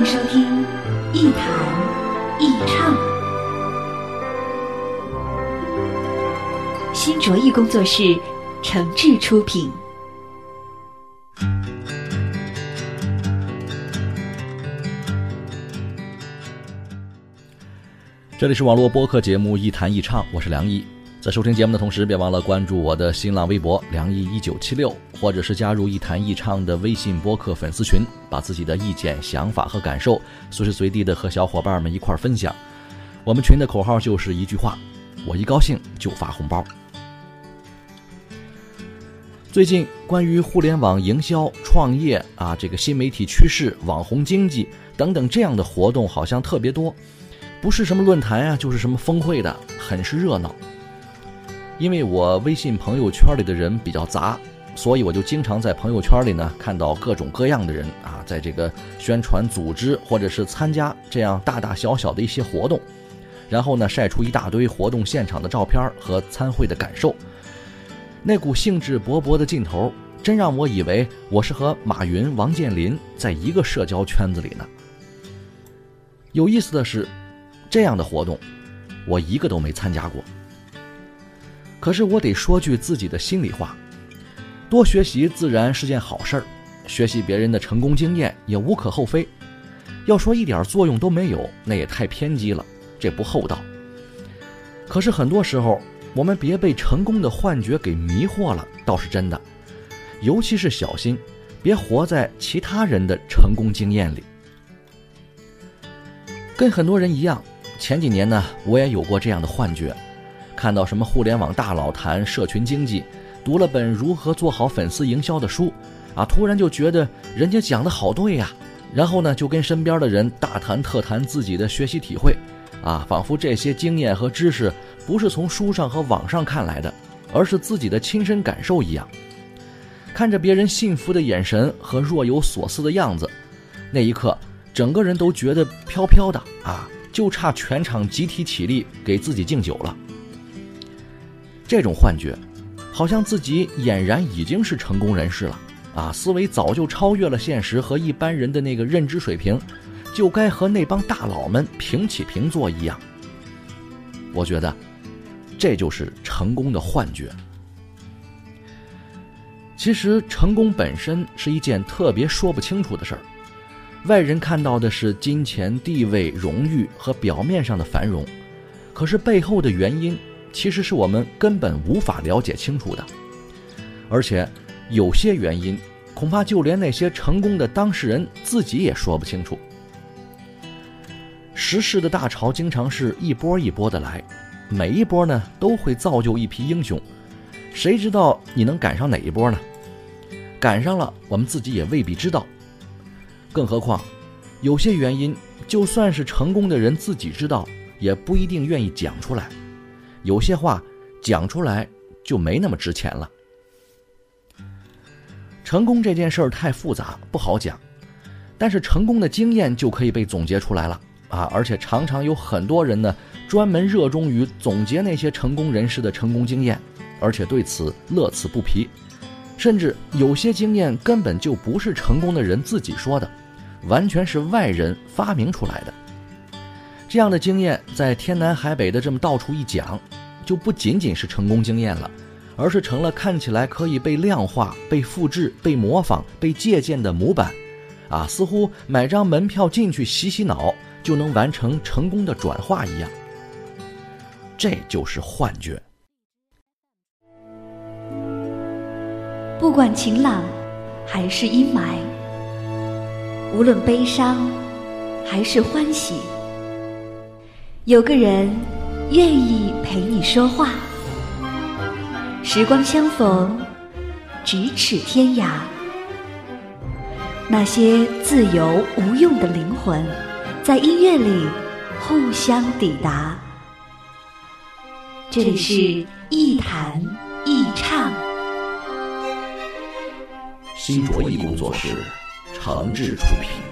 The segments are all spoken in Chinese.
迎收听一谈一唱，新卓艺工作室诚挚出品。这里是网络播客节目《一谈一唱》，我是梁毅。在收听节目的同时，别忘了关注我的新浪微博“梁毅一九七六”，或者是加入“一谈一唱”的微信播客粉丝群，把自己的意见、想法和感受随时随地的和小伙伴们一块儿分享。我们群的口号就是一句话：我一高兴就发红包。最近关于互联网营销、创业啊，这个新媒体趋势、网红经济等等这样的活动好像特别多。不是什么论坛啊，就是什么峰会的，很是热闹。因为我微信朋友圈里的人比较杂，所以我就经常在朋友圈里呢看到各种各样的人啊，在这个宣传、组织或者是参加这样大大小小的一些活动，然后呢晒出一大堆活动现场的照片和参会的感受，那股兴致勃勃的劲头，真让我以为我是和马云、王健林在一个社交圈子里呢。有意思的是。这样的活动，我一个都没参加过。可是我得说句自己的心里话：多学习自然是件好事儿，学习别人的成功经验也无可厚非。要说一点作用都没有，那也太偏激了，这不厚道。可是很多时候，我们别被成功的幻觉给迷惑了，倒是真的。尤其是小心，别活在其他人的成功经验里。跟很多人一样。前几年呢，我也有过这样的幻觉，看到什么互联网大佬谈社群经济，读了本如何做好粉丝营销的书，啊，突然就觉得人家讲的好对呀，然后呢，就跟身边的人大谈特谈自己的学习体会，啊，仿佛这些经验和知识不是从书上和网上看来的，而是自己的亲身感受一样。看着别人幸福的眼神和若有所思的样子，那一刻，整个人都觉得飘飘的啊。就差全场集体起立给自己敬酒了。这种幻觉，好像自己俨然已经是成功人士了啊！思维早就超越了现实和一般人的那个认知水平，就该和那帮大佬们平起平坐一样。我觉得，这就是成功的幻觉。其实，成功本身是一件特别说不清楚的事儿。外人看到的是金钱、地位、荣誉和表面上的繁荣，可是背后的原因其实是我们根本无法了解清楚的。而且，有些原因恐怕就连那些成功的当事人自己也说不清楚。时势的大潮经常是一波一波的来，每一波呢都会造就一批英雄，谁知道你能赶上哪一波呢？赶上了，我们自己也未必知道。更何况，有些原因，就算是成功的人自己知道，也不一定愿意讲出来。有些话讲出来就没那么值钱了。成功这件事儿太复杂，不好讲。但是成功的经验就可以被总结出来了啊！而且常常有很多人呢，专门热衷于总结那些成功人士的成功经验，而且对此乐此不疲。甚至有些经验根本就不是成功的人自己说的。完全是外人发明出来的，这样的经验在天南海北的这么到处一讲，就不仅仅是成功经验了，而是成了看起来可以被量化、被复制、被模仿、被借鉴的模板，啊，似乎买张门票进去洗洗脑就能完成成功的转化一样。这就是幻觉。不管晴朗还是阴霾。无论悲伤还是欢喜，有个人愿意陪你说话。时光相逢，咫尺天涯。那些自由无用的灵魂，在音乐里互相抵达。这里是一弹一唱，新卓艺工作室，诚挚出品。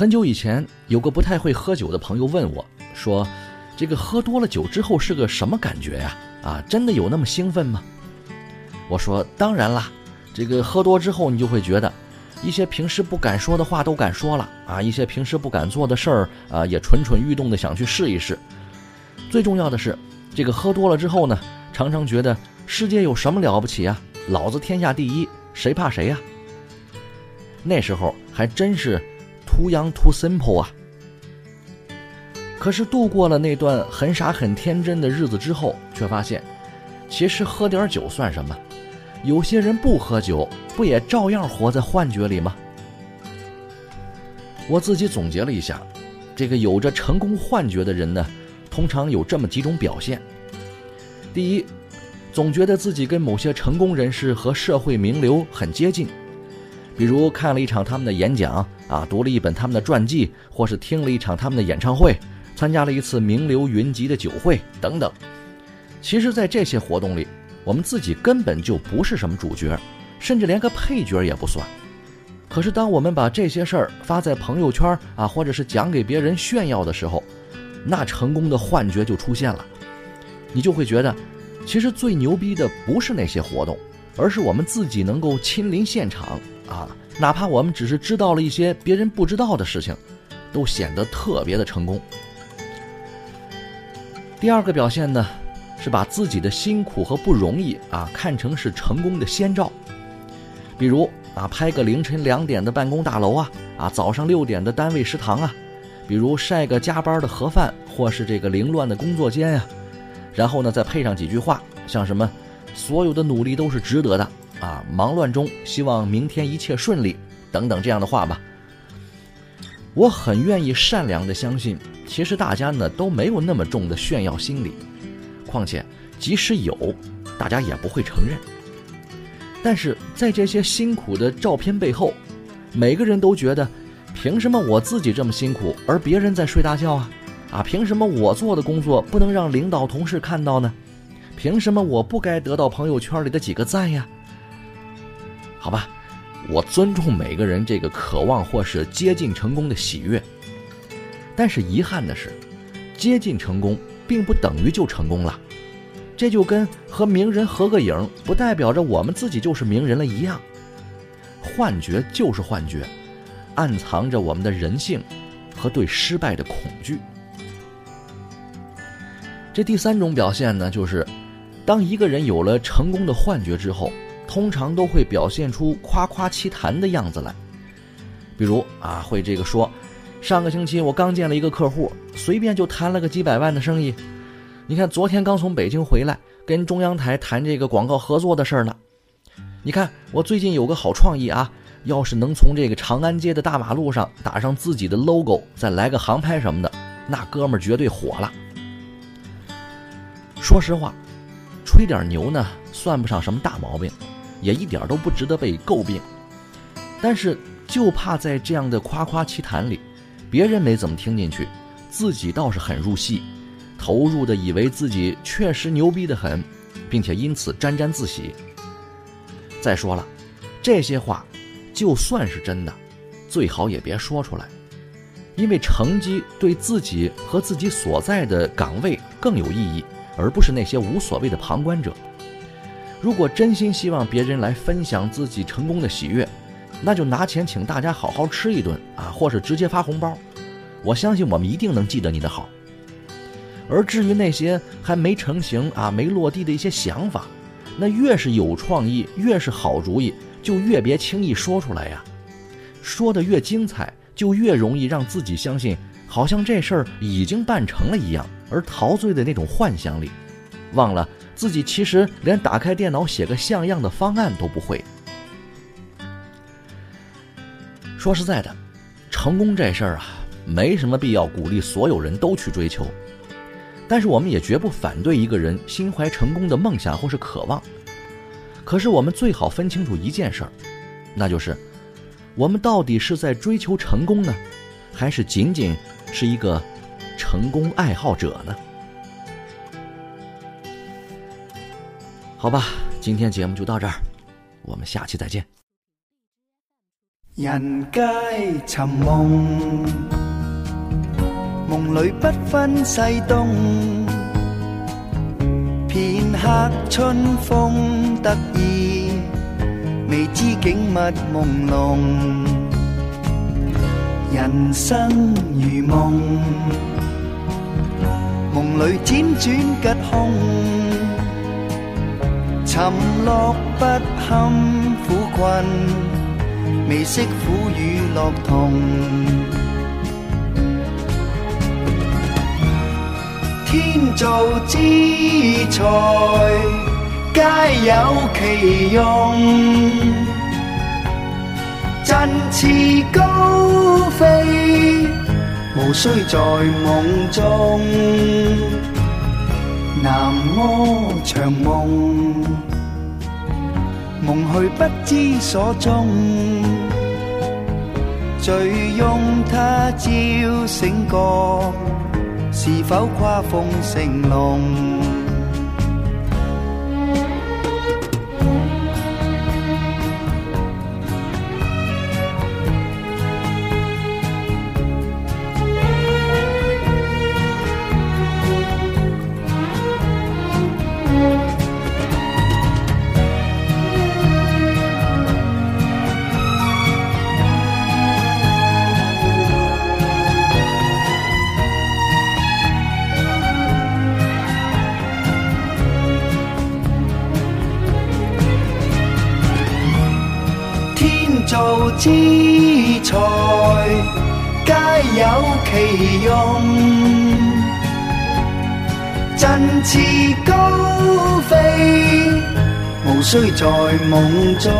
很久以前，有个不太会喝酒的朋友问我，说：“这个喝多了酒之后是个什么感觉呀？啊，真的有那么兴奋吗？”我说：“当然啦，这个喝多之后，你就会觉得一些平时不敢说的话都敢说了啊，一些平时不敢做的事儿啊，也蠢蠢欲动的想去试一试。最重要的是，这个喝多了之后呢，常常觉得世界有什么了不起啊？老子天下第一，谁怕谁呀？那时候还真是。” Too young, too simple 啊！可是度过了那段很傻很天真的日子之后，却发现，其实喝点酒算什么？有些人不喝酒，不也照样活在幻觉里吗？我自己总结了一下，这个有着成功幻觉的人呢，通常有这么几种表现：第一，总觉得自己跟某些成功人士和社会名流很接近。比如看了一场他们的演讲啊，读了一本他们的传记，或是听了一场他们的演唱会，参加了一次名流云集的酒会等等。其实，在这些活动里，我们自己根本就不是什么主角，甚至连个配角也不算。可是，当我们把这些事儿发在朋友圈啊，或者是讲给别人炫耀的时候，那成功的幻觉就出现了。你就会觉得，其实最牛逼的不是那些活动，而是我们自己能够亲临现场。啊，哪怕我们只是知道了一些别人不知道的事情，都显得特别的成功。第二个表现呢，是把自己的辛苦和不容易啊看成是成功的先兆。比如啊，拍个凌晨两点的办公大楼啊，啊早上六点的单位食堂啊，比如晒个加班的盒饭，或是这个凌乱的工作间呀，然后呢再配上几句话，像什么，所有的努力都是值得的。啊，忙乱中希望明天一切顺利，等等这样的话吧。我很愿意善良的相信，其实大家呢都没有那么重的炫耀心理，况且即使有，大家也不会承认。但是在这些辛苦的照片背后，每个人都觉得，凭什么我自己这么辛苦，而别人在睡大觉啊？啊，凭什么我做的工作不能让领导同事看到呢？凭什么我不该得到朋友圈里的几个赞呀？好吧，我尊重每个人这个渴望或是接近成功的喜悦，但是遗憾的是，接近成功并不等于就成功了，这就跟和名人合个影不代表着我们自己就是名人了一样。幻觉就是幻觉，暗藏着我们的人性和对失败的恐惧。这第三种表现呢，就是当一个人有了成功的幻觉之后。通常都会表现出夸夸其谈的样子来，比如啊，会这个说，上个星期我刚见了一个客户，随便就谈了个几百万的生意。你看，昨天刚从北京回来，跟中央台谈这个广告合作的事儿呢。你看，我最近有个好创意啊，要是能从这个长安街的大马路上打上自己的 logo，再来个航拍什么的，那哥们儿绝对火了。说实话，吹点牛呢，算不上什么大毛病。也一点都不值得被诟病，但是就怕在这样的夸夸其谈里，别人没怎么听进去，自己倒是很入戏，投入的以为自己确实牛逼的很，并且因此沾沾自喜。再说了，这些话就算是真的，最好也别说出来，因为成绩对自己和自己所在的岗位更有意义，而不是那些无所谓的旁观者。如果真心希望别人来分享自己成功的喜悦，那就拿钱请大家好好吃一顿啊，或是直接发红包。我相信我们一定能记得你的好。而至于那些还没成型啊、没落地的一些想法，那越是有创意、越是好主意，就越别轻易说出来呀。说的越精彩，就越容易让自己相信，好像这事儿已经办成了一样，而陶醉的那种幻想里，忘了。自己其实连打开电脑写个像样的方案都不会。说实在的，成功这事儿啊，没什么必要鼓励所有人都去追求。但是我们也绝不反对一个人心怀成功的梦想或是渴望。可是我们最好分清楚一件事儿，那就是我们到底是在追求成功呢，还是仅仅是一个成功爱好者呢？好吧，今天节目就到这儿，我们下期再见。人皆寻梦，梦里不分西东。片刻春风得意，未知景物朦胧。人生如梦，梦里辗转吉凶。沉落不堪苦困，未识苦与乐同。天造之材，皆有其用。振翅高飞，无需在梦中。南柯长梦，梦去不知所踪。醉拥他朝醒觉，是否跨凤成龙？天造之材，皆有其用。振翅高飞，无需在梦中。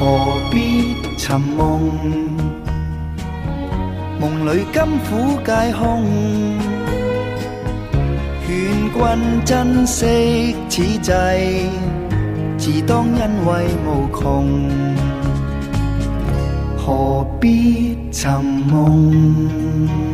何必寻梦？梦里甘苦皆空。劝君珍惜此际。自当欣慰无穷，何必寻梦？